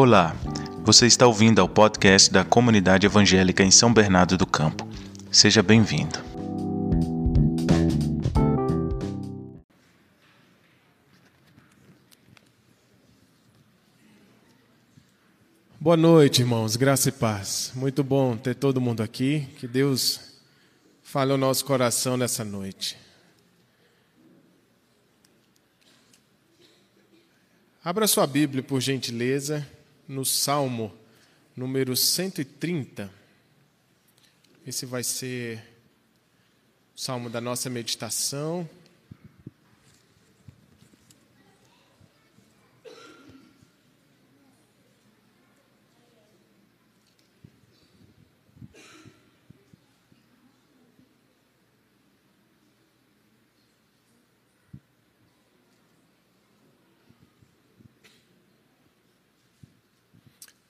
Olá, você está ouvindo ao podcast da Comunidade Evangélica em São Bernardo do Campo. Seja bem-vindo. Boa noite, irmãos, graça e paz. Muito bom ter todo mundo aqui. Que Deus fale ao nosso coração nessa noite. Abra sua Bíblia, por gentileza, no Salmo número 130. Esse vai ser o salmo da nossa meditação.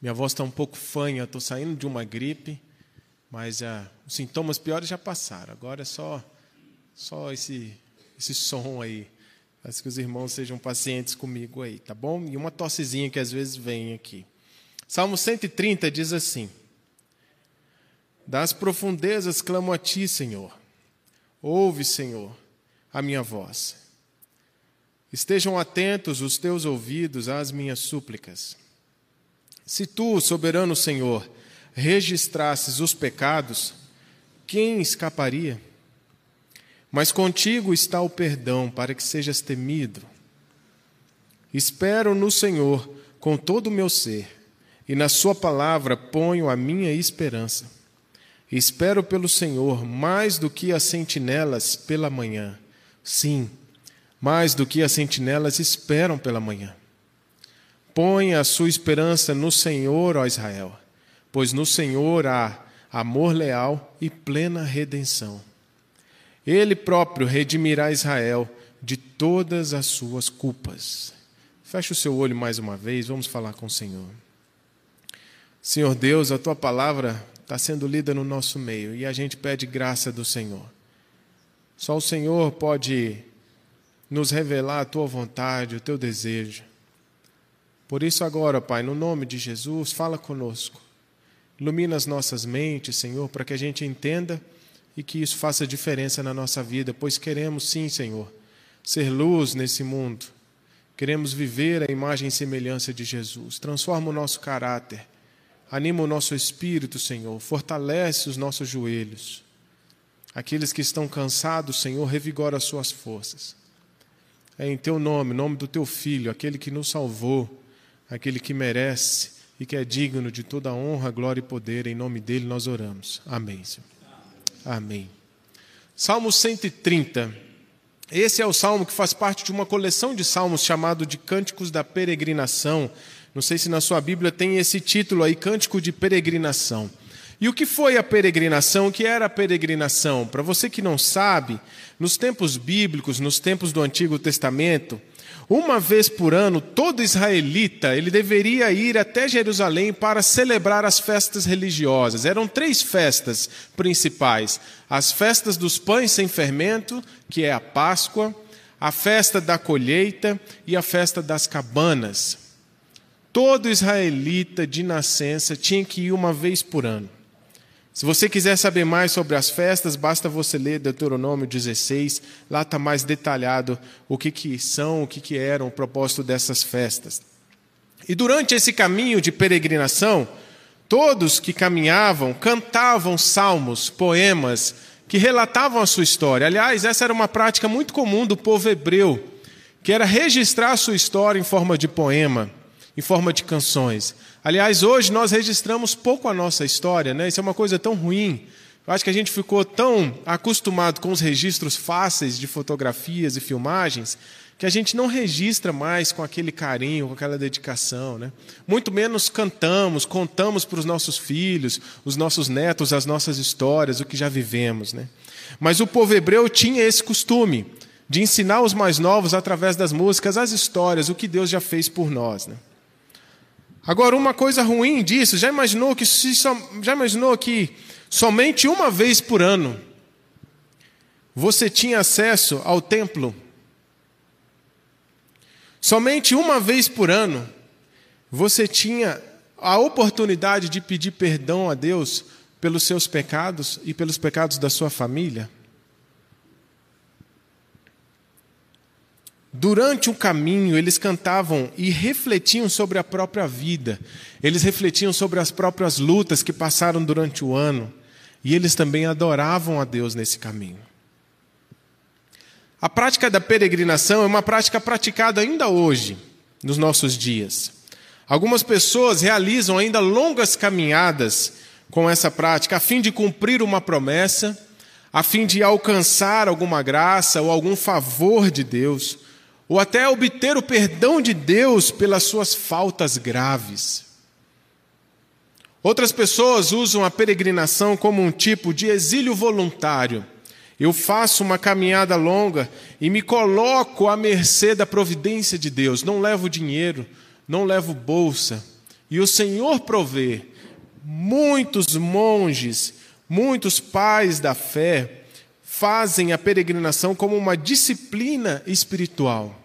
Minha voz está um pouco fanha, estou saindo de uma gripe, mas ah, os sintomas piores já passaram. Agora é só, só esse, esse som aí. Peço que os irmãos sejam pacientes comigo aí, tá bom? E uma tossezinha que às vezes vem aqui. Salmo 130 diz assim: Das profundezas clamo a ti, Senhor. Ouve, Senhor, a minha voz. Estejam atentos os teus ouvidos às minhas súplicas. Se tu, soberano Senhor, registrasses os pecados, quem escaparia? Mas contigo está o perdão para que sejas temido. Espero no Senhor com todo o meu ser, e na Sua palavra ponho a minha esperança. Espero pelo Senhor mais do que as sentinelas pela manhã. Sim, mais do que as sentinelas esperam pela manhã. Põe a sua esperança no Senhor, ó Israel, pois no Senhor há amor leal e plena redenção. Ele próprio redimirá Israel de todas as suas culpas. Feche o seu olho mais uma vez, vamos falar com o Senhor. Senhor Deus, a tua palavra está sendo lida no nosso meio e a gente pede graça do Senhor. Só o Senhor pode nos revelar a tua vontade, o teu desejo. Por isso, agora, Pai, no nome de Jesus, fala conosco. Ilumina as nossas mentes, Senhor, para que a gente entenda e que isso faça diferença na nossa vida, pois queremos, sim, Senhor, ser luz nesse mundo. Queremos viver a imagem e semelhança de Jesus. Transforma o nosso caráter, anima o nosso espírito, Senhor, fortalece os nossos joelhos. Aqueles que estão cansados, Senhor, revigora as suas forças. É em teu nome, nome do teu filho, aquele que nos salvou aquele que merece e que é digno de toda honra, glória e poder. Em nome dele nós oramos. Amém. Senhor. Amém. Salmo 130. Esse é o salmo que faz parte de uma coleção de salmos chamado de Cânticos da Peregrinação. Não sei se na sua Bíblia tem esse título aí, Cântico de Peregrinação. E o que foi a peregrinação? O que era a peregrinação? Para você que não sabe, nos tempos bíblicos, nos tempos do Antigo Testamento, uma vez por ano, todo israelita ele deveria ir até Jerusalém para celebrar as festas religiosas. Eram três festas principais: as festas dos pães sem fermento, que é a Páscoa, a festa da colheita e a festa das cabanas. Todo israelita de nascença tinha que ir uma vez por ano. Se você quiser saber mais sobre as festas, basta você ler Deuteronômio 16, lá está mais detalhado o que, que são, o que, que eram o propósito dessas festas. E durante esse caminho de peregrinação, todos que caminhavam cantavam salmos, poemas, que relatavam a sua história. Aliás, essa era uma prática muito comum do povo hebreu, que era registrar a sua história em forma de poema em forma de canções. Aliás, hoje nós registramos pouco a nossa história, né? Isso é uma coisa tão ruim. Eu acho que a gente ficou tão acostumado com os registros fáceis de fotografias e filmagens que a gente não registra mais com aquele carinho, com aquela dedicação. Né? Muito menos cantamos, contamos para os nossos filhos, os nossos netos, as nossas histórias, o que já vivemos. Né? Mas o povo hebreu tinha esse costume de ensinar os mais novos, através das músicas, as histórias, o que Deus já fez por nós. Né? Agora, uma coisa ruim disso, já imaginou que já imaginou que somente uma vez por ano você tinha acesso ao templo? Somente uma vez por ano Você tinha a oportunidade de pedir perdão a Deus pelos seus pecados e pelos pecados da sua família? Durante o caminho, eles cantavam e refletiam sobre a própria vida, eles refletiam sobre as próprias lutas que passaram durante o ano, e eles também adoravam a Deus nesse caminho. A prática da peregrinação é uma prática praticada ainda hoje, nos nossos dias. Algumas pessoas realizam ainda longas caminhadas com essa prática, a fim de cumprir uma promessa, a fim de alcançar alguma graça ou algum favor de Deus, ou até obter o perdão de Deus pelas suas faltas graves. Outras pessoas usam a peregrinação como um tipo de exílio voluntário eu faço uma caminhada longa e me coloco à mercê da providência de Deus. Não levo dinheiro, não levo bolsa. E o Senhor provê. Muitos monges, muitos pais da fé fazem a peregrinação como uma disciplina espiritual.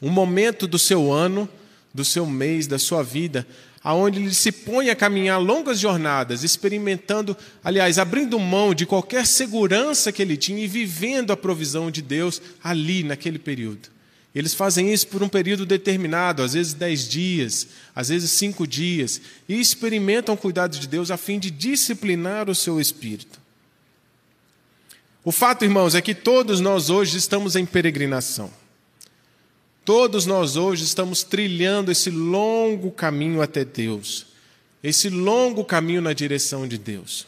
Um momento do seu ano, do seu mês, da sua vida, aonde ele se põe a caminhar longas jornadas, experimentando, aliás, abrindo mão de qualquer segurança que ele tinha e vivendo a provisão de Deus ali, naquele período. Eles fazem isso por um período determinado, às vezes dez dias, às vezes cinco dias, e experimentam o cuidado de Deus a fim de disciplinar o seu espírito. O fato, irmãos, é que todos nós hoje estamos em peregrinação. Todos nós hoje estamos trilhando esse longo caminho até Deus, esse longo caminho na direção de Deus.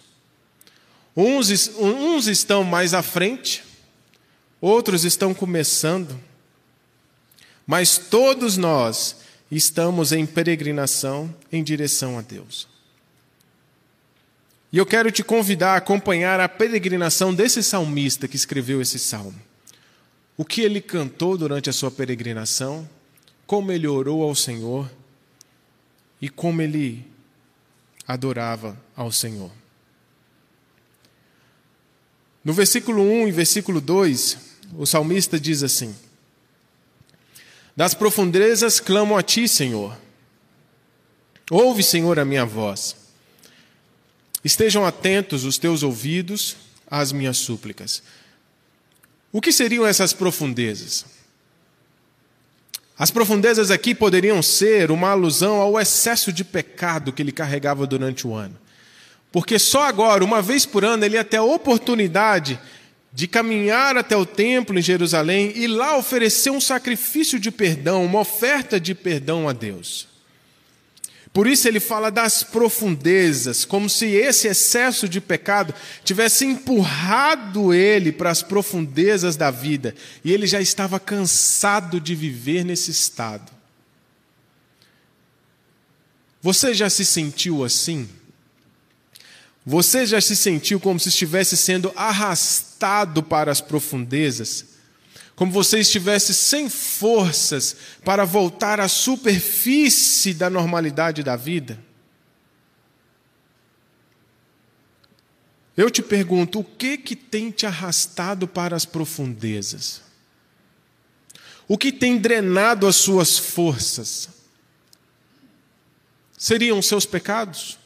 Uns, uns estão mais à frente, outros estão começando, mas todos nós estamos em peregrinação em direção a Deus. E eu quero te convidar a acompanhar a peregrinação desse salmista que escreveu esse salmo o que ele cantou durante a sua peregrinação, como ele orou ao Senhor e como ele adorava ao Senhor. No versículo 1 e versículo 2, o salmista diz assim: Das profundezas clamo a ti, Senhor. Ouve, Senhor, a minha voz. Estejam atentos os teus ouvidos às minhas súplicas. O que seriam essas profundezas? As profundezas aqui poderiam ser uma alusão ao excesso de pecado que ele carregava durante o ano. Porque só agora, uma vez por ano, ele ia ter a oportunidade de caminhar até o templo em Jerusalém e lá oferecer um sacrifício de perdão, uma oferta de perdão a Deus. Por isso ele fala das profundezas, como se esse excesso de pecado tivesse empurrado ele para as profundezas da vida, e ele já estava cansado de viver nesse estado. Você já se sentiu assim? Você já se sentiu como se estivesse sendo arrastado para as profundezas? Como você estivesse sem forças para voltar à superfície da normalidade da vida? Eu te pergunto, o que que tem te arrastado para as profundezas? O que tem drenado as suas forças? Seriam seus pecados?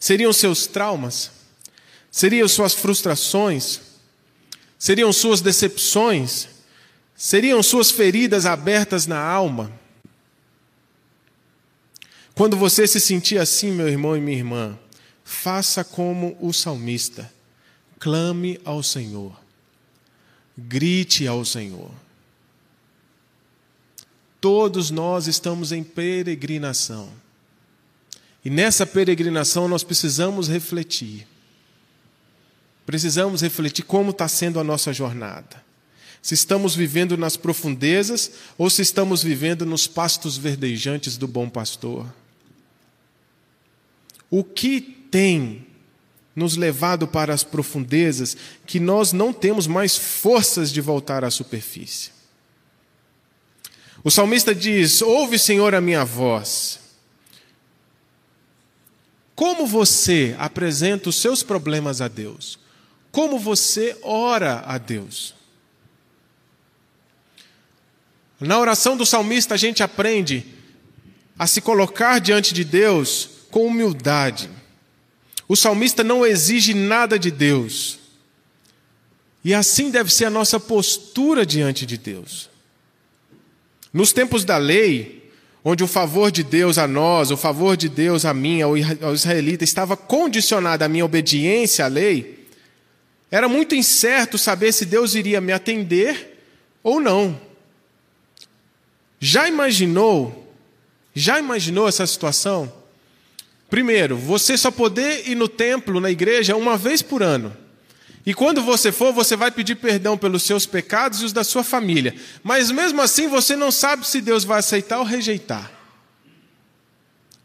Seriam seus traumas? Seriam suas frustrações? Seriam suas decepções? Seriam suas feridas abertas na alma? Quando você se sentir assim, meu irmão e minha irmã, faça como o salmista. Clame ao Senhor. Grite ao Senhor. Todos nós estamos em peregrinação. E nessa peregrinação nós precisamos refletir. Precisamos refletir como está sendo a nossa jornada. Se estamos vivendo nas profundezas ou se estamos vivendo nos pastos verdejantes do bom pastor. O que tem nos levado para as profundezas que nós não temos mais forças de voltar à superfície? O salmista diz: Ouve, Senhor, a minha voz. Como você apresenta os seus problemas a Deus? Como você ora a Deus? Na oração do salmista, a gente aprende a se colocar diante de Deus com humildade. O salmista não exige nada de Deus. E assim deve ser a nossa postura diante de Deus. Nos tempos da lei, onde o favor de Deus a nós, o favor de Deus a mim, ao israelita, estava condicionado à minha obediência à lei, era muito incerto saber se Deus iria me atender ou não. Já imaginou? Já imaginou essa situação? Primeiro, você só poder ir no templo, na igreja, uma vez por ano. E quando você for, você vai pedir perdão pelos seus pecados e os da sua família. Mas mesmo assim, você não sabe se Deus vai aceitar ou rejeitar.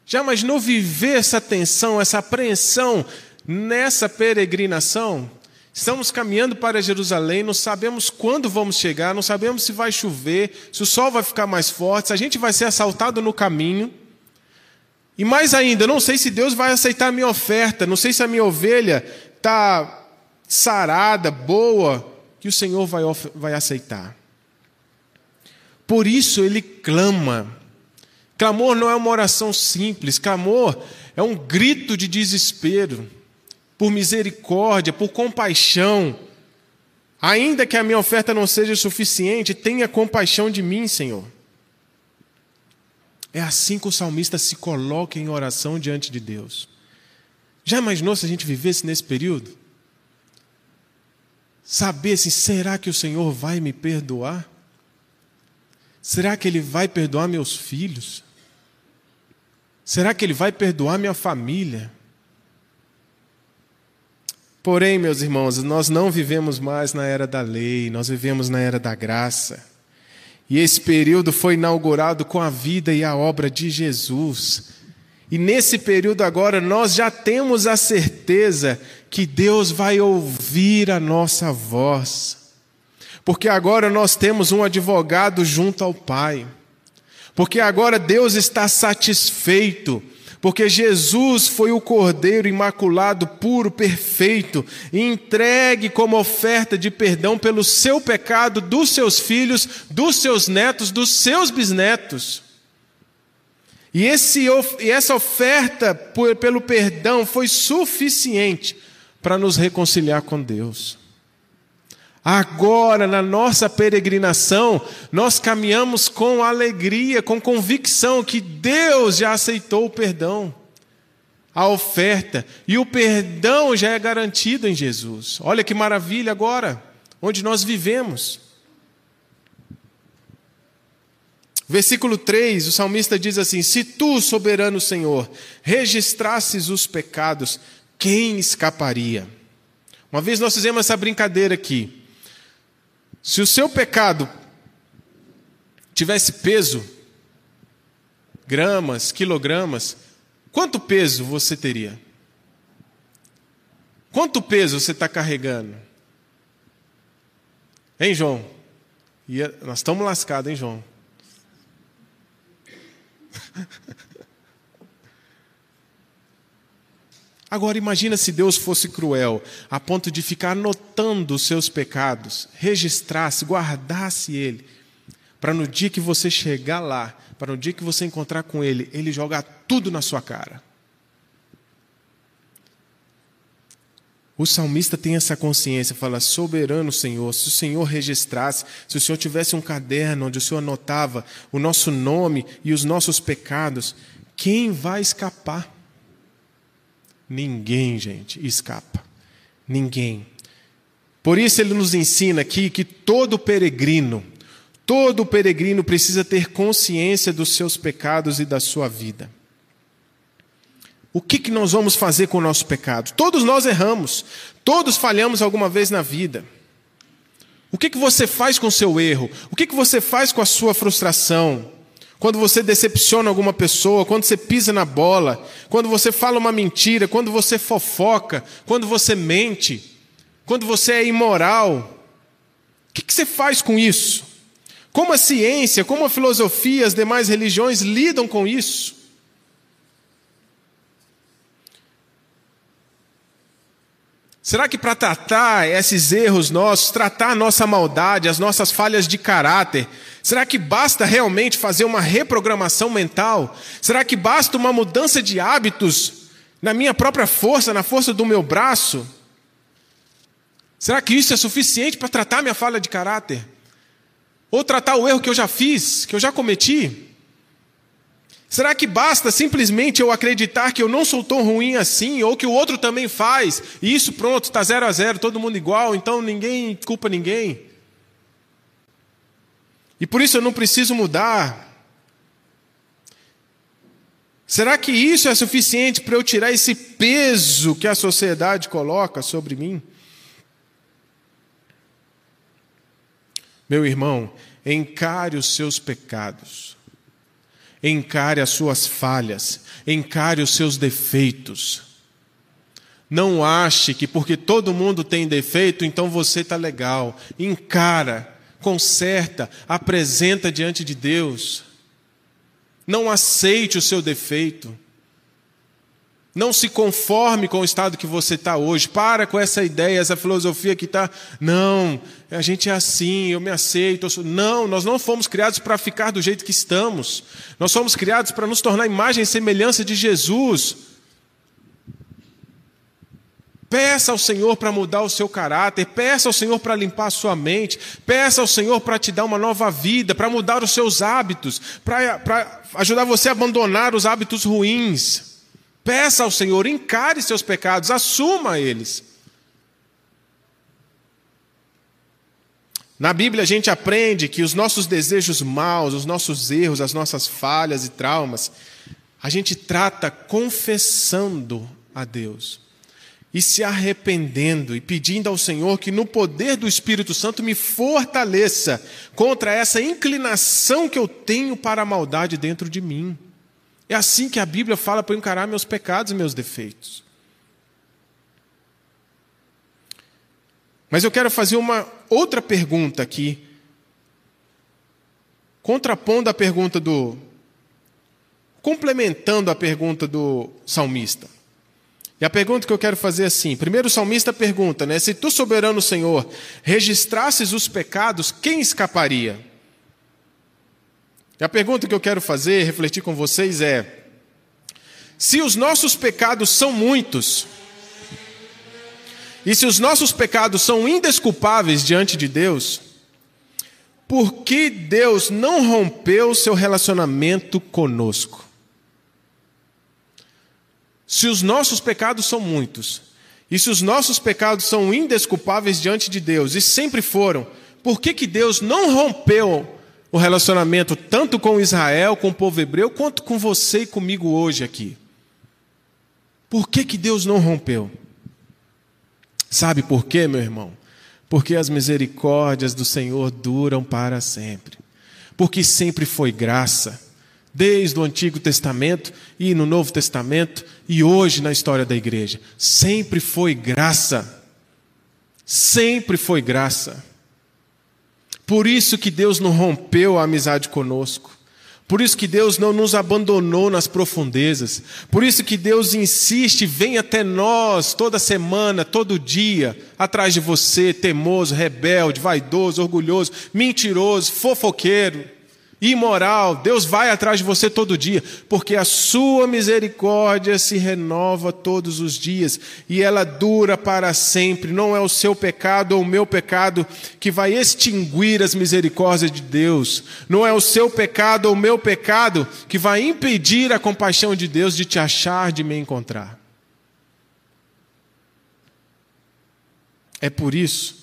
Já imaginou viver essa tensão, essa apreensão nessa peregrinação? Estamos caminhando para Jerusalém, não sabemos quando vamos chegar, não sabemos se vai chover, se o sol vai ficar mais forte, se a gente vai ser assaltado no caminho. E mais ainda, não sei se Deus vai aceitar a minha oferta, não sei se a minha ovelha está sarada, boa, que o Senhor vai, vai aceitar. Por isso ele clama. Clamor não é uma oração simples, clamor é um grito de desespero, por misericórdia, por compaixão. Ainda que a minha oferta não seja suficiente, tenha compaixão de mim, Senhor. É assim que o salmista se coloca em oração diante de Deus. Já imaginou se a gente vivesse nesse período? saber se será que o Senhor vai me perdoar? Será que Ele vai perdoar meus filhos? Será que Ele vai perdoar minha família? Porém, meus irmãos, nós não vivemos mais na era da lei, nós vivemos na era da graça. E esse período foi inaugurado com a vida e a obra de Jesus. E nesse período agora nós já temos a certeza que Deus vai ouvir a nossa voz. Porque agora nós temos um advogado junto ao Pai. Porque agora Deus está satisfeito. Porque Jesus foi o Cordeiro imaculado, puro, perfeito, entregue como oferta de perdão pelo seu pecado, dos seus filhos, dos seus netos, dos seus bisnetos. E, esse, e essa oferta por, pelo perdão foi suficiente para nos reconciliar com Deus. Agora, na nossa peregrinação, nós caminhamos com alegria, com convicção que Deus já aceitou o perdão, a oferta, e o perdão já é garantido em Jesus. Olha que maravilha agora, onde nós vivemos. Versículo 3, o salmista diz assim: Se tu, soberano Senhor, registrasses os pecados, quem escaparia? Uma vez nós fizemos essa brincadeira aqui. Se o seu pecado tivesse peso, gramas, quilogramas, quanto peso você teria? Quanto peso você está carregando? Hein, João? nós estamos lascados, hein, João? Agora imagina se Deus fosse cruel, a ponto de ficar anotando os seus pecados, registrasse, guardasse ele, para no dia que você chegar lá, para no dia que você encontrar com ele, ele jogar tudo na sua cara. O salmista tem essa consciência, fala: soberano Senhor, se o Senhor registrasse, se o Senhor tivesse um caderno onde o Senhor anotava o nosso nome e os nossos pecados, quem vai escapar? Ninguém, gente, escapa. Ninguém. Por isso ele nos ensina aqui que todo peregrino, todo peregrino precisa ter consciência dos seus pecados e da sua vida. O que, que nós vamos fazer com o nosso pecado? Todos nós erramos, todos falhamos alguma vez na vida. O que, que você faz com o seu erro? O que, que você faz com a sua frustração? Quando você decepciona alguma pessoa, quando você pisa na bola, quando você fala uma mentira, quando você fofoca, quando você mente, quando você é imoral, o que, que você faz com isso? Como a ciência, como a filosofia, as demais religiões lidam com isso? Será que para tratar esses erros nossos, tratar a nossa maldade, as nossas falhas de caráter, será que basta realmente fazer uma reprogramação mental? Será que basta uma mudança de hábitos na minha própria força, na força do meu braço? Será que isso é suficiente para tratar minha falha de caráter? Ou tratar o erro que eu já fiz, que eu já cometi? Será que basta simplesmente eu acreditar que eu não sou tão ruim assim, ou que o outro também faz, e isso pronto, está zero a zero, todo mundo igual, então ninguém culpa ninguém? E por isso eu não preciso mudar. Será que isso é suficiente para eu tirar esse peso que a sociedade coloca sobre mim? Meu irmão, encare os seus pecados. Encare as suas falhas, encare os seus defeitos. Não ache que porque todo mundo tem defeito, então você está legal. Encara, conserta, apresenta diante de Deus. Não aceite o seu defeito. Não se conforme com o estado que você está hoje. Para com essa ideia, essa filosofia que está. Não, a gente é assim, eu me aceito. Eu não, nós não fomos criados para ficar do jeito que estamos. Nós fomos criados para nos tornar imagem e semelhança de Jesus. Peça ao Senhor para mudar o seu caráter, peça ao Senhor para limpar a sua mente, peça ao Senhor para te dar uma nova vida, para mudar os seus hábitos, para ajudar você a abandonar os hábitos ruins. Peça ao Senhor, encare seus pecados, assuma eles. Na Bíblia a gente aprende que os nossos desejos maus, os nossos erros, as nossas falhas e traumas, a gente trata confessando a Deus e se arrependendo e pedindo ao Senhor que no poder do Espírito Santo me fortaleça contra essa inclinação que eu tenho para a maldade dentro de mim. É assim que a Bíblia fala para encarar meus pecados e meus defeitos. Mas eu quero fazer uma outra pergunta aqui, contrapondo a pergunta do. complementando a pergunta do salmista. E a pergunta que eu quero fazer é assim: primeiro o salmista pergunta, né? Se tu, soberano Senhor, registrasses os pecados, quem escaparia? E a pergunta que eu quero fazer, refletir com vocês é: se os nossos pecados são muitos, e se os nossos pecados são indesculpáveis diante de Deus, por que Deus não rompeu seu relacionamento conosco? Se os nossos pecados são muitos, e se os nossos pecados são indesculpáveis diante de Deus, e sempre foram, por que, que Deus não rompeu o relacionamento tanto com Israel, com o povo hebreu, quanto com você e comigo hoje aqui. Por que, que Deus não rompeu? Sabe por quê, meu irmão? Porque as misericórdias do Senhor duram para sempre. Porque sempre foi graça, desde o Antigo Testamento e no Novo Testamento e hoje na história da igreja. Sempre foi graça. Sempre foi graça. Por isso que Deus não rompeu a amizade conosco. Por isso que Deus não nos abandonou nas profundezas. Por isso que Deus insiste, vem até nós toda semana, todo dia, atrás de você, teimoso, rebelde, vaidoso, orgulhoso, mentiroso, fofoqueiro imoral, Deus vai atrás de você todo dia, porque a sua misericórdia se renova todos os dias e ela dura para sempre. Não é o seu pecado ou o meu pecado que vai extinguir as misericórdias de Deus. Não é o seu pecado ou o meu pecado que vai impedir a compaixão de Deus de te achar, de me encontrar. É por isso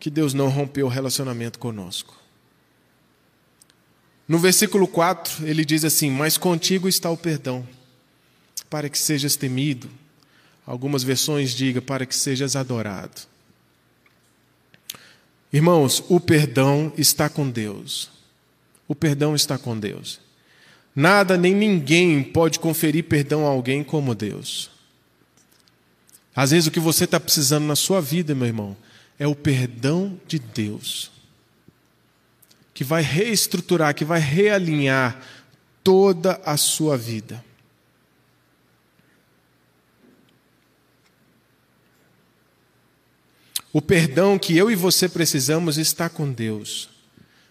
que Deus não rompeu o relacionamento conosco. No versículo 4, ele diz assim: Mas contigo está o perdão, para que sejas temido. Algumas versões digam, para que sejas adorado. Irmãos, o perdão está com Deus. O perdão está com Deus. Nada nem ninguém pode conferir perdão a alguém como Deus. Às vezes o que você está precisando na sua vida, meu irmão, é o perdão de Deus que vai reestruturar, que vai realinhar toda a sua vida. O perdão que eu e você precisamos está com Deus.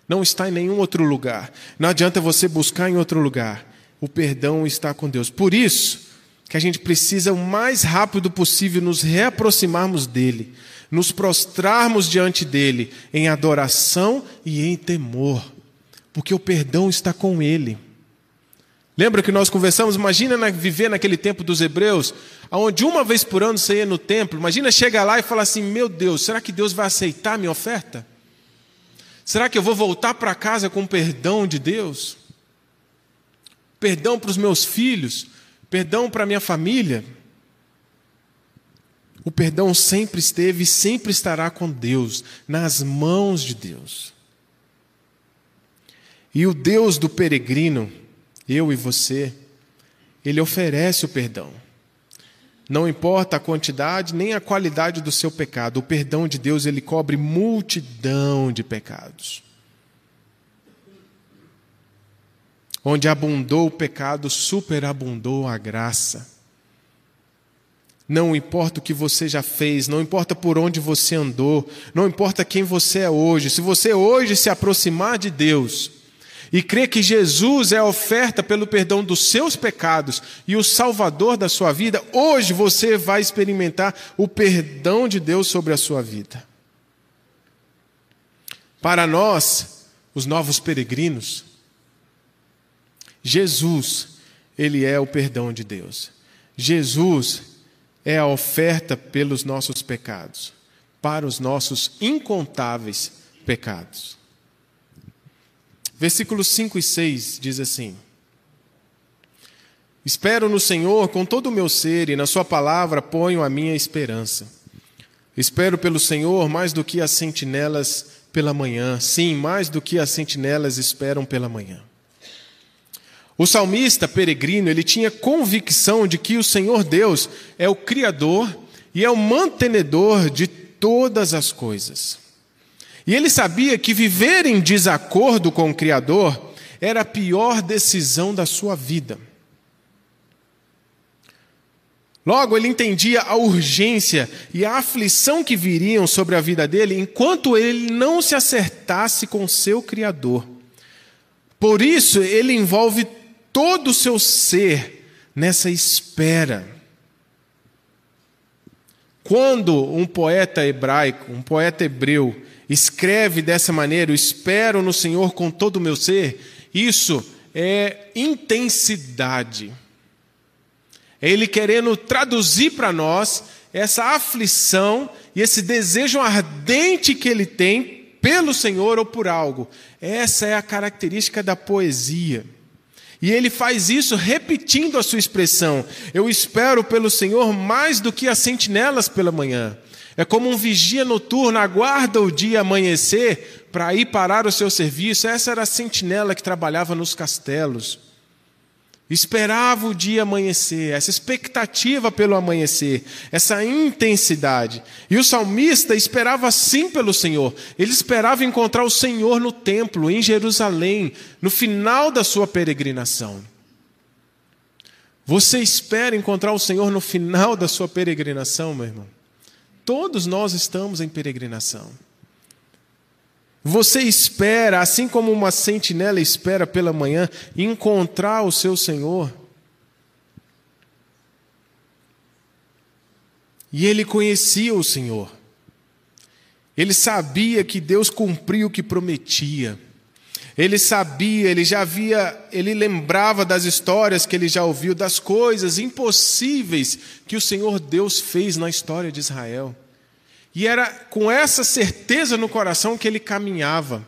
Não está em nenhum outro lugar. Não adianta você buscar em outro lugar. O perdão está com Deus. Por isso que a gente precisa o mais rápido possível nos reaproximarmos dele, nos prostrarmos diante dele em adoração e em temor, porque o perdão está com ele. Lembra que nós conversamos? Imagina viver naquele tempo dos hebreus, onde uma vez por ano você ia no templo. Imagina chegar lá e falar assim: Meu Deus, será que Deus vai aceitar a minha oferta? Será que eu vou voltar para casa com perdão de Deus? Perdão para os meus filhos? Perdão para minha família? O perdão sempre esteve e sempre estará com Deus, nas mãos de Deus. E o Deus do peregrino, eu e você, ele oferece o perdão. Não importa a quantidade nem a qualidade do seu pecado, o perdão de Deus ele cobre multidão de pecados. Onde abundou o pecado, superabundou a graça. Não importa o que você já fez, não importa por onde você andou, não importa quem você é hoje, se você hoje se aproximar de Deus, e crê que Jesus é a oferta pelo perdão dos seus pecados e o salvador da sua vida, hoje você vai experimentar o perdão de Deus sobre a sua vida. Para nós, os novos peregrinos, Jesus, ele é o perdão de Deus. Jesus é a oferta pelos nossos pecados, para os nossos incontáveis pecados. Versículos 5 e 6 diz assim: Espero no Senhor com todo o meu ser e na Sua palavra ponho a minha esperança. Espero pelo Senhor mais do que as sentinelas pela manhã, sim, mais do que as sentinelas esperam pela manhã. O salmista peregrino, ele tinha convicção de que o Senhor Deus é o Criador e é o mantenedor de todas as coisas. E ele sabia que viver em desacordo com o Criador era a pior decisão da sua vida. Logo, ele entendia a urgência e a aflição que viriam sobre a vida dele enquanto ele não se acertasse com seu Criador. Por isso, ele envolve todo o seu ser nessa espera. Quando um poeta hebraico, um poeta hebreu, escreve dessa maneira: Eu espero no Senhor com todo o meu ser. Isso é intensidade. É Ele querendo traduzir para nós essa aflição e esse desejo ardente que ele tem pelo Senhor ou por algo. Essa é a característica da poesia. E ele faz isso repetindo a sua expressão: Eu espero pelo Senhor mais do que as sentinelas pela manhã. É como um vigia noturno, aguarda o dia amanhecer para ir parar o seu serviço. Essa era a sentinela que trabalhava nos castelos. Esperava o dia amanhecer, essa expectativa pelo amanhecer, essa intensidade. E o salmista esperava sim pelo Senhor. Ele esperava encontrar o Senhor no templo, em Jerusalém, no final da sua peregrinação. Você espera encontrar o Senhor no final da sua peregrinação, meu irmão? Todos nós estamos em peregrinação. Você espera, assim como uma sentinela espera pela manhã, encontrar o seu Senhor. E ele conhecia o Senhor. Ele sabia que Deus cumpria o que prometia. Ele sabia, ele já havia, ele lembrava das histórias que ele já ouviu, das coisas impossíveis que o Senhor Deus fez na história de Israel. E era com essa certeza no coração que ele caminhava.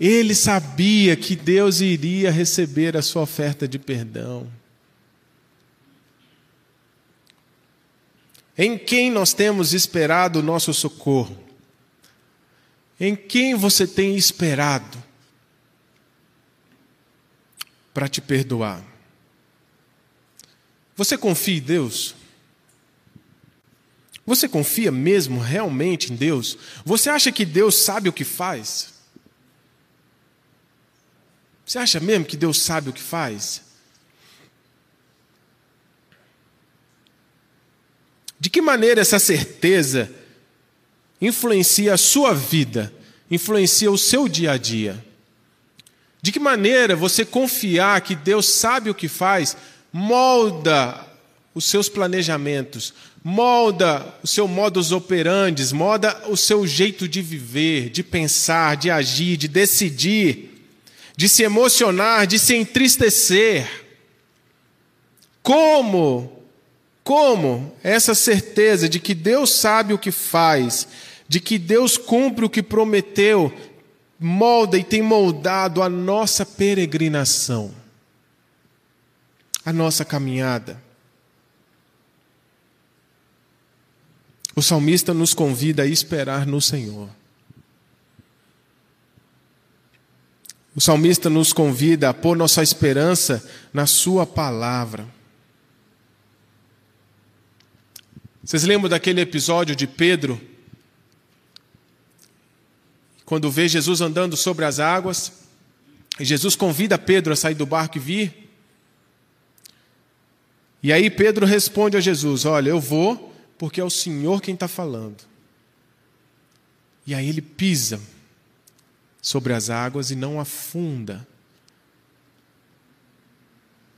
Ele sabia que Deus iria receber a sua oferta de perdão. Em quem nós temos esperado o nosso socorro? Em quem você tem esperado para te perdoar? Você confia em Deus? Você confia mesmo realmente em Deus? Você acha que Deus sabe o que faz? Você acha mesmo que Deus sabe o que faz? De que maneira essa certeza influencia a sua vida, influencia o seu dia a dia? De que maneira você confiar que Deus sabe o que faz, molda os seus planejamentos, molda o seu modus operandi, molda o seu jeito de viver, de pensar, de agir, de decidir, de se emocionar, de se entristecer. Como, como essa certeza de que Deus sabe o que faz, de que Deus cumpre o que prometeu, molda e tem moldado a nossa peregrinação, a nossa caminhada. O salmista nos convida a esperar no Senhor. O salmista nos convida a pôr nossa esperança na Sua palavra. Vocês lembram daquele episódio de Pedro? Quando vê Jesus andando sobre as águas, e Jesus convida Pedro a sair do barco e vir. E aí Pedro responde a Jesus: Olha, eu vou, porque é o Senhor quem está falando. E aí ele pisa sobre as águas e não afunda.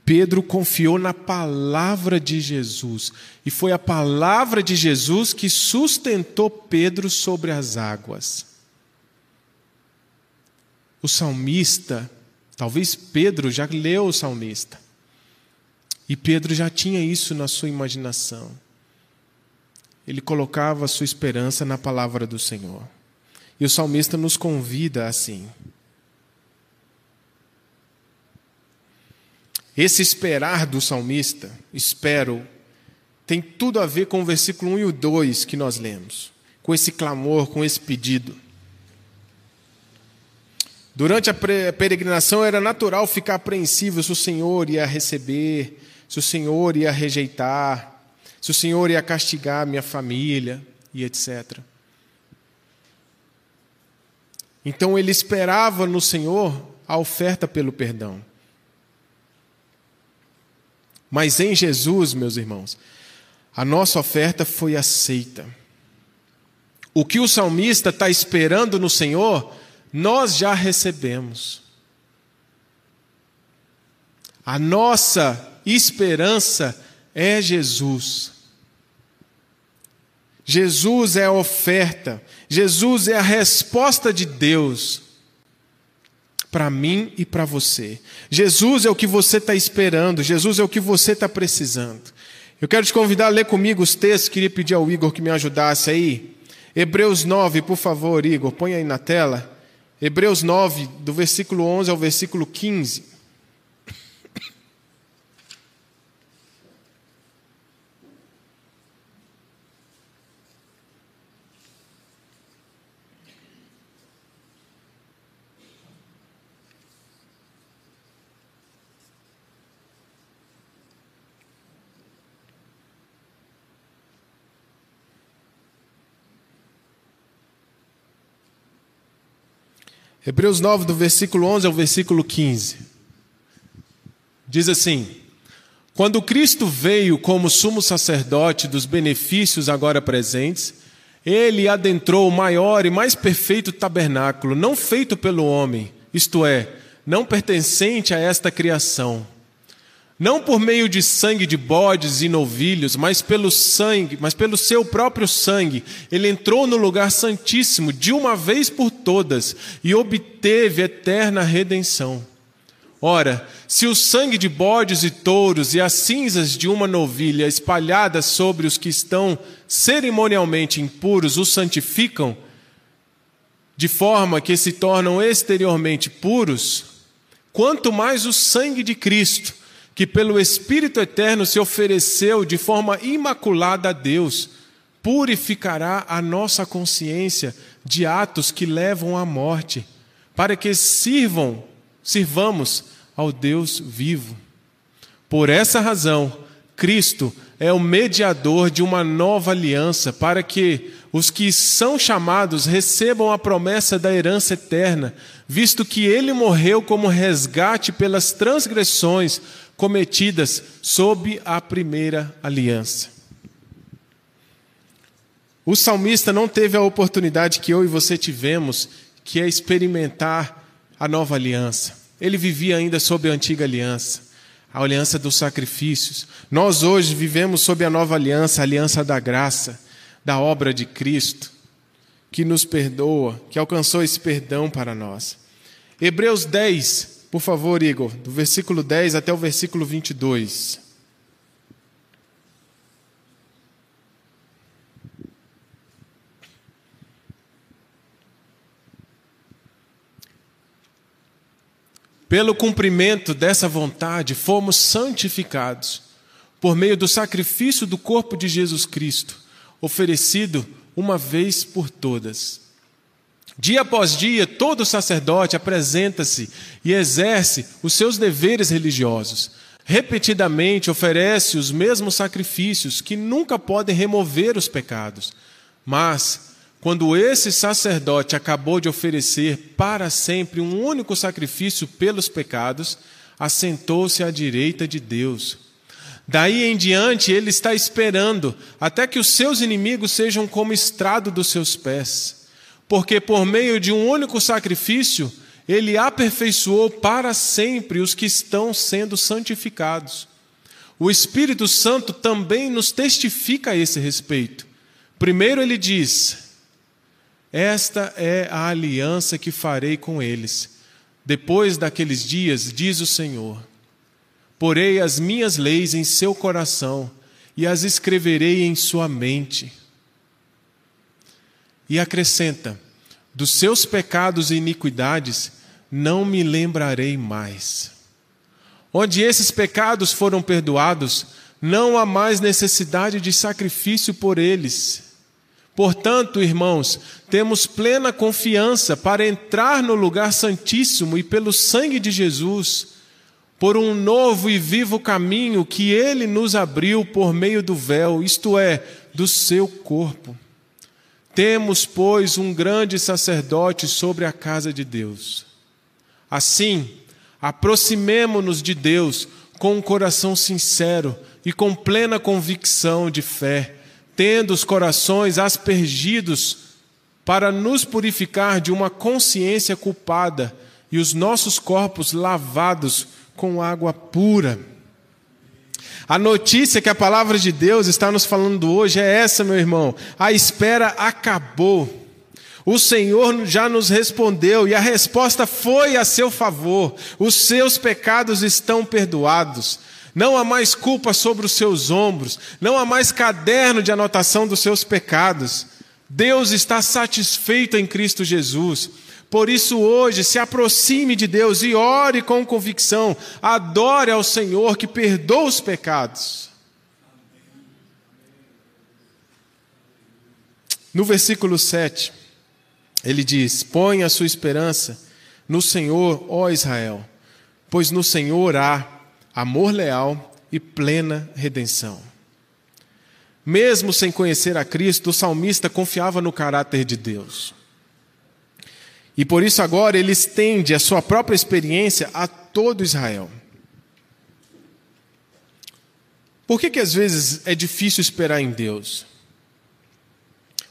Pedro confiou na palavra de Jesus, e foi a palavra de Jesus que sustentou Pedro sobre as águas. O salmista, talvez Pedro já leu o salmista, e Pedro já tinha isso na sua imaginação ele colocava sua esperança na palavra do Senhor. E o salmista nos convida assim. Esse esperar do salmista, espero, tem tudo a ver com o versículo 1 e o 2 que nós lemos, com esse clamor, com esse pedido. Durante a peregrinação era natural ficar apreensivo se o Senhor ia receber, se o Senhor ia rejeitar, se o Senhor ia castigar minha família e etc. Então ele esperava no Senhor a oferta pelo perdão. Mas em Jesus, meus irmãos, a nossa oferta foi aceita. O que o salmista está esperando no Senhor, nós já recebemos. A nossa esperança é Jesus. Jesus é a oferta, Jesus é a resposta de Deus para mim e para você. Jesus é o que você está esperando, Jesus é o que você está precisando. Eu quero te convidar a ler comigo os textos, queria pedir ao Igor que me ajudasse aí. Hebreus 9, por favor, Igor, põe aí na tela. Hebreus 9, do versículo 11 ao versículo 15. Hebreus 9, do versículo 11 ao versículo 15. Diz assim: Quando Cristo veio como sumo sacerdote dos benefícios agora presentes, ele adentrou o maior e mais perfeito tabernáculo, não feito pelo homem, isto é, não pertencente a esta criação não por meio de sangue de bodes e novilhos, mas pelo sangue, mas pelo seu próprio sangue, ele entrou no lugar santíssimo de uma vez por todas e obteve eterna redenção. Ora, se o sangue de bodes e touros e as cinzas de uma novilha espalhadas sobre os que estão cerimonialmente impuros os santificam, de forma que se tornam exteriormente puros, quanto mais o sangue de Cristo, que pelo Espírito Eterno se ofereceu de forma imaculada a Deus, purificará a nossa consciência de atos que levam à morte, para que sirvam, sirvamos ao Deus vivo. Por essa razão, Cristo é o mediador de uma nova aliança, para que os que são chamados recebam a promessa da herança eterna, visto que ele morreu como resgate pelas transgressões cometidas sob a primeira aliança. O salmista não teve a oportunidade que eu e você tivemos, que é experimentar a nova aliança. Ele vivia ainda sob a antiga aliança, a aliança dos sacrifícios. Nós hoje vivemos sob a nova aliança, a aliança da graça, da obra de Cristo, que nos perdoa, que alcançou esse perdão para nós. Hebreus 10, por favor, Igor, do versículo 10 até o versículo 22. Pelo cumprimento dessa vontade, fomos santificados por meio do sacrifício do corpo de Jesus Cristo, oferecido uma vez por todas. Dia após dia, todo sacerdote apresenta-se e exerce os seus deveres religiosos. Repetidamente oferece os mesmos sacrifícios que nunca podem remover os pecados. Mas, quando esse sacerdote acabou de oferecer para sempre um único sacrifício pelos pecados, assentou-se à direita de Deus. Daí em diante ele está esperando até que os seus inimigos sejam como estrado dos seus pés. Porque por meio de um único sacrifício, ele aperfeiçoou para sempre os que estão sendo santificados. O Espírito Santo também nos testifica a esse respeito. Primeiro ele diz: esta é a aliança que farei com eles. Depois daqueles dias, diz o Senhor: Porei as minhas leis em seu coração e as escreverei em sua mente. E acrescenta: Dos seus pecados e iniquidades não me lembrarei mais. Onde esses pecados foram perdoados, não há mais necessidade de sacrifício por eles Portanto, irmãos, temos plena confiança para entrar no lugar santíssimo e pelo sangue de Jesus, por um novo e vivo caminho que ele nos abriu por meio do véu, isto é, do seu corpo. Temos, pois, um grande sacerdote sobre a casa de Deus. Assim, aproximemo-nos de Deus com um coração sincero e com plena convicção de fé tendo os corações aspergidos para nos purificar de uma consciência culpada e os nossos corpos lavados com água pura. A notícia que a palavra de Deus está nos falando hoje é essa, meu irmão. A espera acabou. O Senhor já nos respondeu e a resposta foi a seu favor. Os seus pecados estão perdoados. Não há mais culpa sobre os seus ombros, não há mais caderno de anotação dos seus pecados. Deus está satisfeito em Cristo Jesus. Por isso, hoje, se aproxime de Deus e ore com convicção. Adore ao Senhor que perdoa os pecados. No versículo 7, ele diz: Põe a sua esperança no Senhor, ó Israel, pois no Senhor há amor leal e plena redenção. Mesmo sem conhecer a Cristo, o salmista confiava no caráter de Deus. E por isso agora ele estende a sua própria experiência a todo Israel. Por que, que às vezes é difícil esperar em Deus?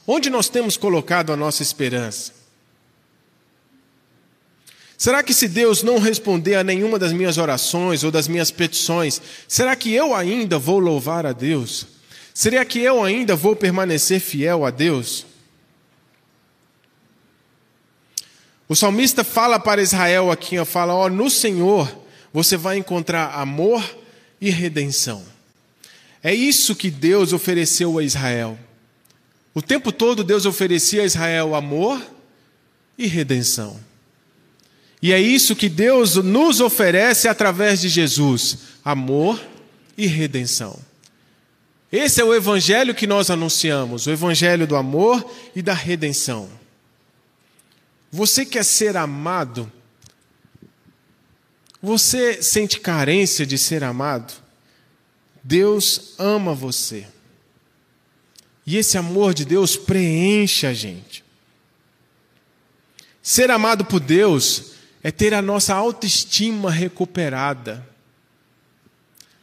Onde nós temos colocado a nossa esperança? Será que se Deus não responder a nenhuma das minhas orações ou das minhas petições, será que eu ainda vou louvar a Deus? Será que eu ainda vou permanecer fiel a Deus? O salmista fala para Israel aqui, fala, ó, no Senhor você vai encontrar amor e redenção. É isso que Deus ofereceu a Israel. O tempo todo Deus oferecia a Israel amor e redenção. E é isso que Deus nos oferece através de Jesus: amor e redenção. Esse é o evangelho que nós anunciamos, o evangelho do amor e da redenção. Você quer ser amado? Você sente carência de ser amado? Deus ama você. E esse amor de Deus preenche a gente. Ser amado por Deus é ter a nossa autoestima recuperada.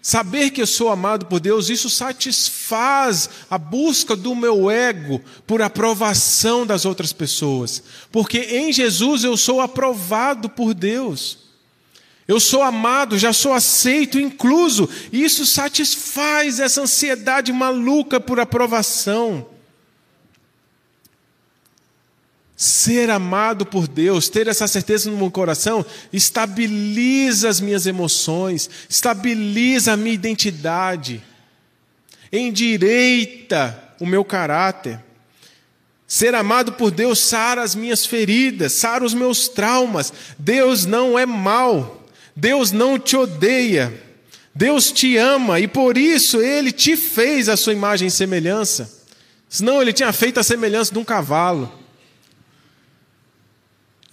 Saber que eu sou amado por Deus, isso satisfaz a busca do meu ego por aprovação das outras pessoas. Porque em Jesus eu sou aprovado por Deus. Eu sou amado, já sou aceito, incluso. Isso satisfaz essa ansiedade maluca por aprovação. Ser amado por Deus, ter essa certeza no meu coração, estabiliza as minhas emoções, estabiliza a minha identidade, endireita o meu caráter. Ser amado por Deus sara as minhas feridas, sara os meus traumas. Deus não é mal, Deus não te odeia, Deus te ama e por isso Ele te fez a sua imagem e semelhança. Senão Ele tinha feito a semelhança de um cavalo.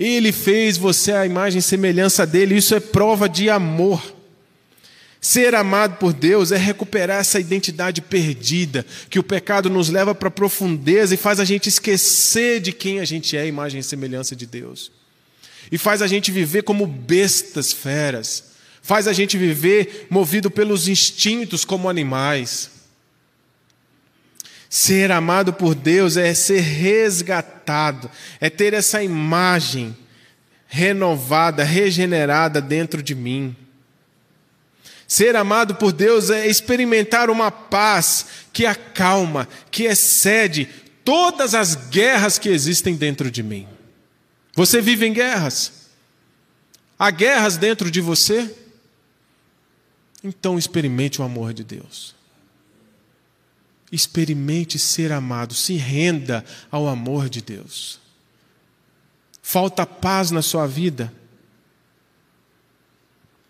Ele fez você a imagem e semelhança dele, isso é prova de amor. Ser amado por Deus é recuperar essa identidade perdida, que o pecado nos leva para a profundeza e faz a gente esquecer de quem a gente é, imagem e semelhança de Deus. E faz a gente viver como bestas feras, faz a gente viver movido pelos instintos como animais. Ser amado por Deus é ser resgatado, é ter essa imagem renovada, regenerada dentro de mim. Ser amado por Deus é experimentar uma paz que acalma, que excede todas as guerras que existem dentro de mim. Você vive em guerras? Há guerras dentro de você? Então experimente o amor de Deus. Experimente ser amado, se renda ao amor de Deus. Falta paz na sua vida?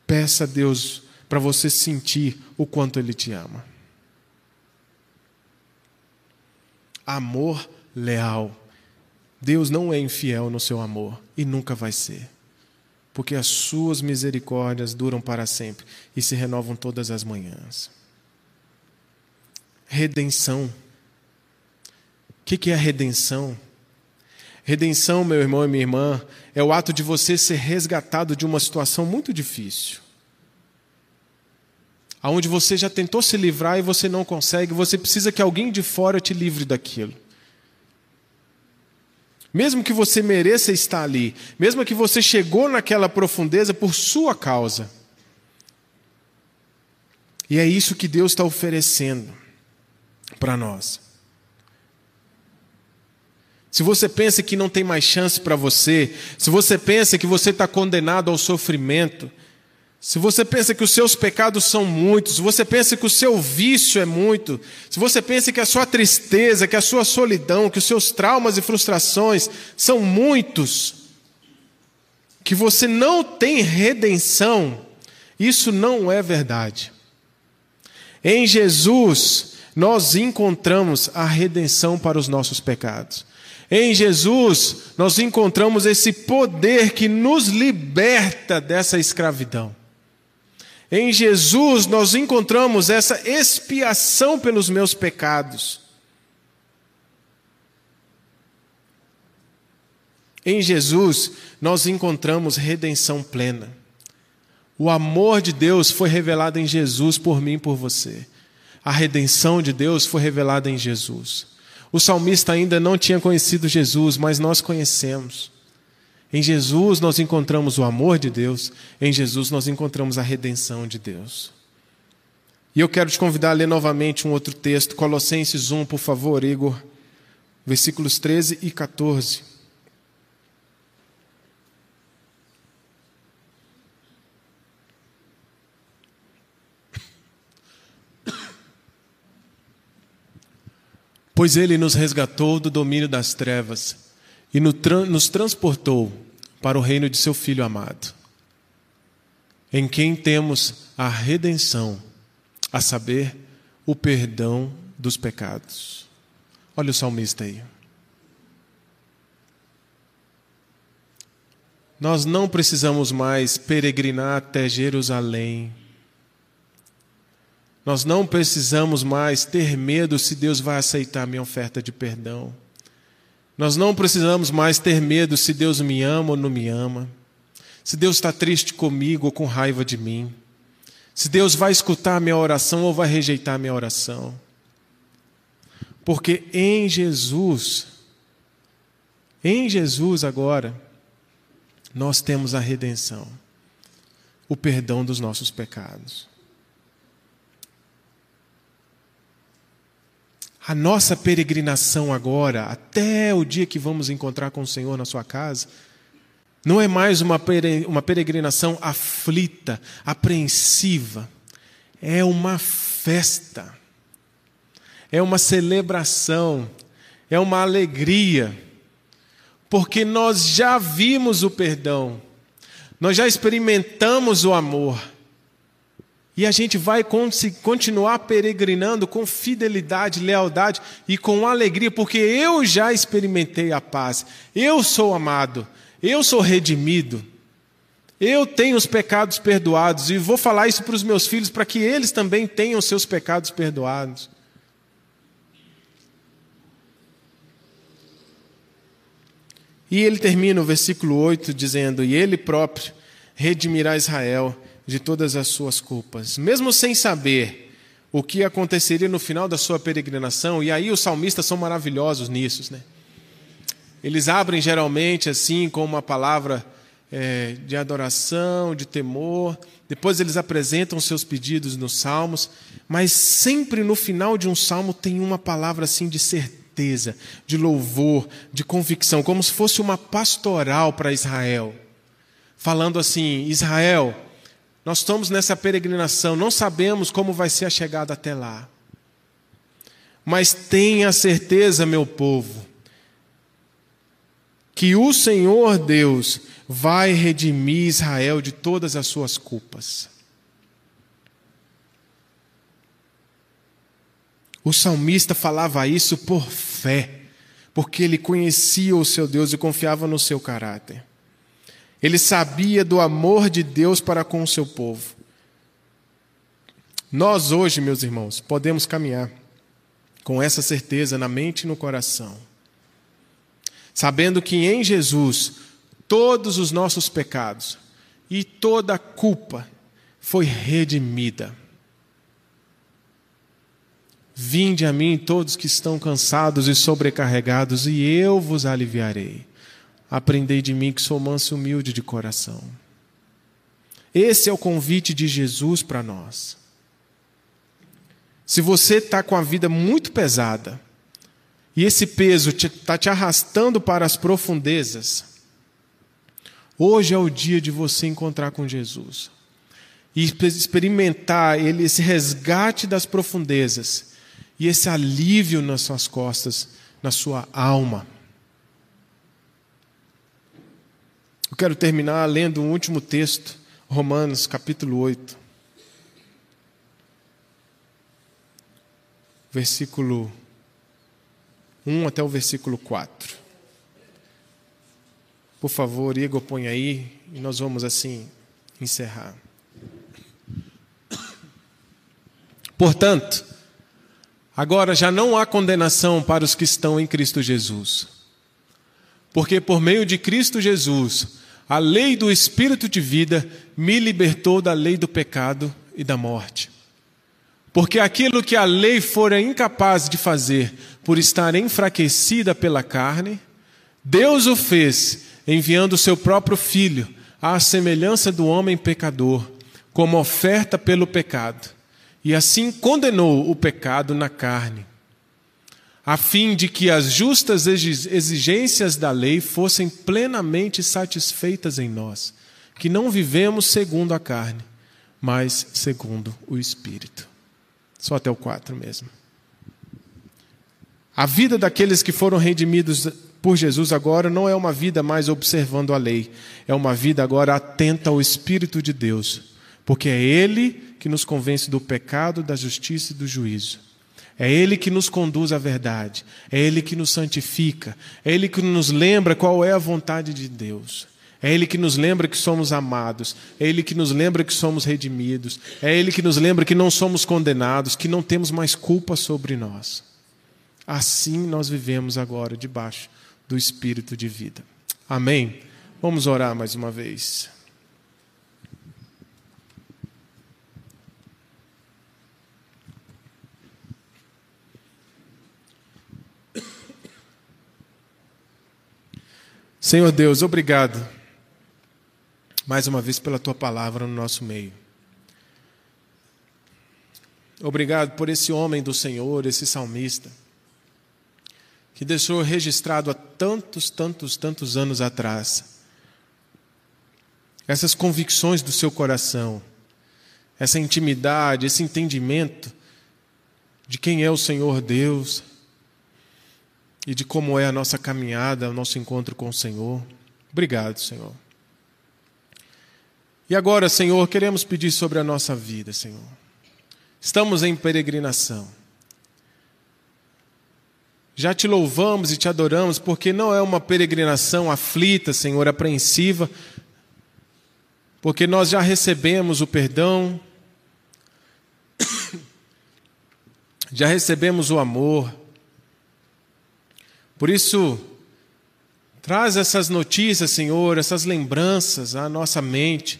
Peça a Deus para você sentir o quanto Ele te ama. Amor leal. Deus não é infiel no seu amor e nunca vai ser. Porque as suas misericórdias duram para sempre e se renovam todas as manhãs redenção. O que é redenção? Redenção, meu irmão e minha irmã, é o ato de você ser resgatado de uma situação muito difícil. Aonde você já tentou se livrar e você não consegue, você precisa que alguém de fora te livre daquilo. Mesmo que você mereça estar ali, mesmo que você chegou naquela profundeza por sua causa. E é isso que Deus está oferecendo para nós. Se você pensa que não tem mais chance para você, se você pensa que você está condenado ao sofrimento, se você pensa que os seus pecados são muitos, se você pensa que o seu vício é muito, se você pensa que a sua tristeza, que a sua solidão, que os seus traumas e frustrações são muitos, que você não tem redenção, isso não é verdade. Em Jesus, nós encontramos a redenção para os nossos pecados. Em Jesus, nós encontramos esse poder que nos liberta dessa escravidão. Em Jesus, nós encontramos essa expiação pelos meus pecados. Em Jesus, nós encontramos redenção plena. O amor de Deus foi revelado em Jesus por mim e por você. A redenção de Deus foi revelada em Jesus. O salmista ainda não tinha conhecido Jesus, mas nós conhecemos. Em Jesus nós encontramos o amor de Deus, em Jesus nós encontramos a redenção de Deus. E eu quero te convidar a ler novamente um outro texto, Colossenses 1, por favor, Igor, versículos 13 e 14. Pois ele nos resgatou do domínio das trevas e nos transportou para o reino de seu Filho amado, em quem temos a redenção, a saber, o perdão dos pecados. Olha o salmista aí. Nós não precisamos mais peregrinar até Jerusalém nós não precisamos mais ter medo se Deus vai aceitar minha oferta de perdão. Nós não precisamos mais ter medo se Deus me ama ou não me ama. Se Deus está triste comigo ou com raiva de mim. Se Deus vai escutar minha oração ou vai rejeitar minha oração. Porque em Jesus, em Jesus agora, nós temos a redenção, o perdão dos nossos pecados. A nossa peregrinação agora, até o dia que vamos encontrar com o Senhor na sua casa, não é mais uma peregrinação aflita, apreensiva. É uma festa. É uma celebração. É uma alegria. Porque nós já vimos o perdão. Nós já experimentamos o amor. E a gente vai continuar peregrinando com fidelidade, lealdade e com alegria, porque eu já experimentei a paz. Eu sou amado. Eu sou redimido. Eu tenho os pecados perdoados e vou falar isso para os meus filhos para que eles também tenham seus pecados perdoados. E ele termina o versículo 8 dizendo: E ele próprio redimirá Israel de todas as suas culpas. Mesmo sem saber o que aconteceria no final da sua peregrinação, e aí os salmistas são maravilhosos nisso, né? Eles abrem geralmente assim com uma palavra é, de adoração, de temor. Depois eles apresentam seus pedidos nos salmos, mas sempre no final de um salmo tem uma palavra assim de certeza, de louvor, de convicção, como se fosse uma pastoral para Israel. Falando assim: Israel, nós estamos nessa peregrinação, não sabemos como vai ser a chegada até lá. Mas tenha certeza, meu povo, que o Senhor Deus vai redimir Israel de todas as suas culpas. O salmista falava isso por fé, porque ele conhecia o seu Deus e confiava no seu caráter. Ele sabia do amor de Deus para com o seu povo. Nós hoje, meus irmãos, podemos caminhar com essa certeza na mente e no coração sabendo que em Jesus todos os nossos pecados e toda culpa foi redimida. Vinde a mim todos que estão cansados e sobrecarregados, e eu vos aliviarei. Aprendei de mim que sou manso e humilde de coração. Esse é o convite de Jesus para nós. Se você está com a vida muito pesada, e esse peso está te, te arrastando para as profundezas, hoje é o dia de você encontrar com Jesus e experimentar ele, esse resgate das profundezas e esse alívio nas suas costas, na sua alma. Eu quero terminar lendo um último texto, Romanos capítulo 8, versículo 1 até o versículo 4. Por favor, Igor, põe aí e nós vamos assim encerrar. Portanto, agora já não há condenação para os que estão em Cristo Jesus. Porque por meio de Cristo Jesus, a lei do Espírito de vida me libertou da lei do pecado e da morte. Porque aquilo que a lei fora incapaz de fazer por estar enfraquecida pela carne, Deus o fez enviando o seu próprio filho à semelhança do homem pecador, como oferta pelo pecado, e assim condenou o pecado na carne, a fim de que as justas exigências da lei fossem plenamente satisfeitas em nós, que não vivemos segundo a carne, mas segundo o Espírito. Só até o 4 mesmo. A vida daqueles que foram redimidos por Jesus agora não é uma vida mais observando a lei, é uma vida agora atenta ao Espírito de Deus, porque é Ele que nos convence do pecado, da justiça e do juízo. É Ele que nos conduz à verdade, é Ele que nos santifica, é Ele que nos lembra qual é a vontade de Deus. É Ele que nos lembra que somos amados, é Ele que nos lembra que somos redimidos, é Ele que nos lembra que não somos condenados, que não temos mais culpa sobre nós. Assim nós vivemos agora debaixo do Espírito de vida. Amém? Vamos orar mais uma vez. Senhor Deus, obrigado mais uma vez pela tua palavra no nosso meio. Obrigado por esse homem do Senhor, esse salmista, que deixou registrado há tantos, tantos, tantos anos atrás essas convicções do seu coração, essa intimidade, esse entendimento de quem é o Senhor Deus e de como é a nossa caminhada, o nosso encontro com o Senhor. Obrigado, Senhor. E agora, Senhor, queremos pedir sobre a nossa vida, Senhor. Estamos em peregrinação. Já te louvamos e te adoramos, porque não é uma peregrinação aflita, Senhor, apreensiva, porque nós já recebemos o perdão, já recebemos o amor. Por isso, traz essas notícias, Senhor, essas lembranças à nossa mente,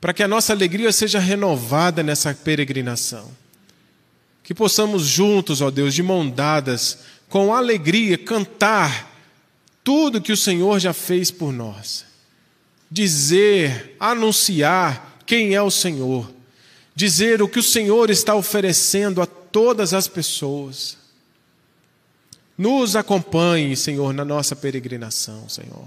para que a nossa alegria seja renovada nessa peregrinação. Que possamos juntos, ó Deus, de mão dadas, com alegria, cantar tudo que o Senhor já fez por nós dizer, anunciar quem é o Senhor, dizer o que o Senhor está oferecendo a todas as pessoas. Nos acompanhe, Senhor, na nossa peregrinação, Senhor.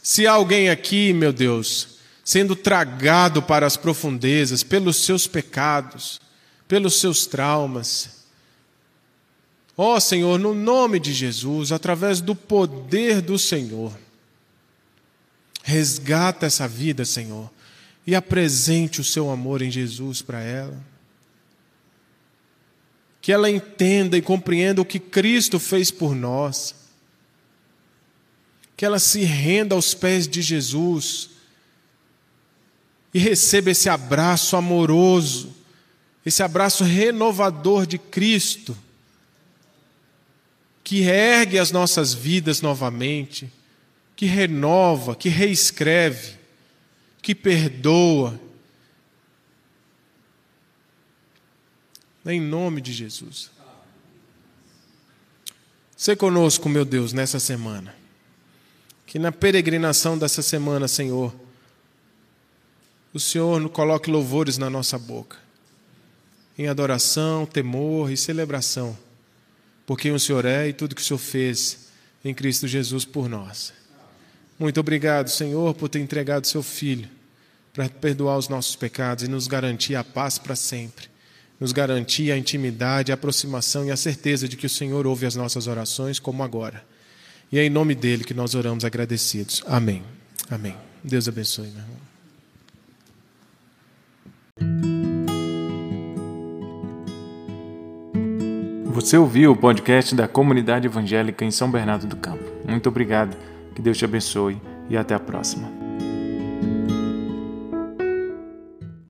Se há alguém aqui, meu Deus, sendo tragado para as profundezas pelos seus pecados, pelos seus traumas, ó Senhor, no nome de Jesus, através do poder do Senhor, Resgata essa vida, Senhor, e apresente o seu amor em Jesus para ela. Que ela entenda e compreenda o que Cristo fez por nós. Que ela se renda aos pés de Jesus e receba esse abraço amoroso, esse abraço renovador de Cristo, que ergue as nossas vidas novamente que renova, que reescreve, que perdoa. Em nome de Jesus. Se conosco, meu Deus, nessa semana. Que na peregrinação dessa semana, Senhor, o Senhor coloque louvores na nossa boca, em adoração, temor e celebração, por quem o Senhor é e tudo que o Senhor fez em Cristo Jesus por nós. Muito obrigado, Senhor, por ter entregado seu Filho para perdoar os nossos pecados e nos garantir a paz para sempre. Nos garantir a intimidade, a aproximação e a certeza de que o Senhor ouve as nossas orações, como agora. E é em nome dele que nós oramos agradecidos. Amém. Amém. Deus abençoe, meu irmão. Você ouviu o podcast da Comunidade Evangélica em São Bernardo do Campo. Muito obrigado. Que Deus te abençoe e até a próxima.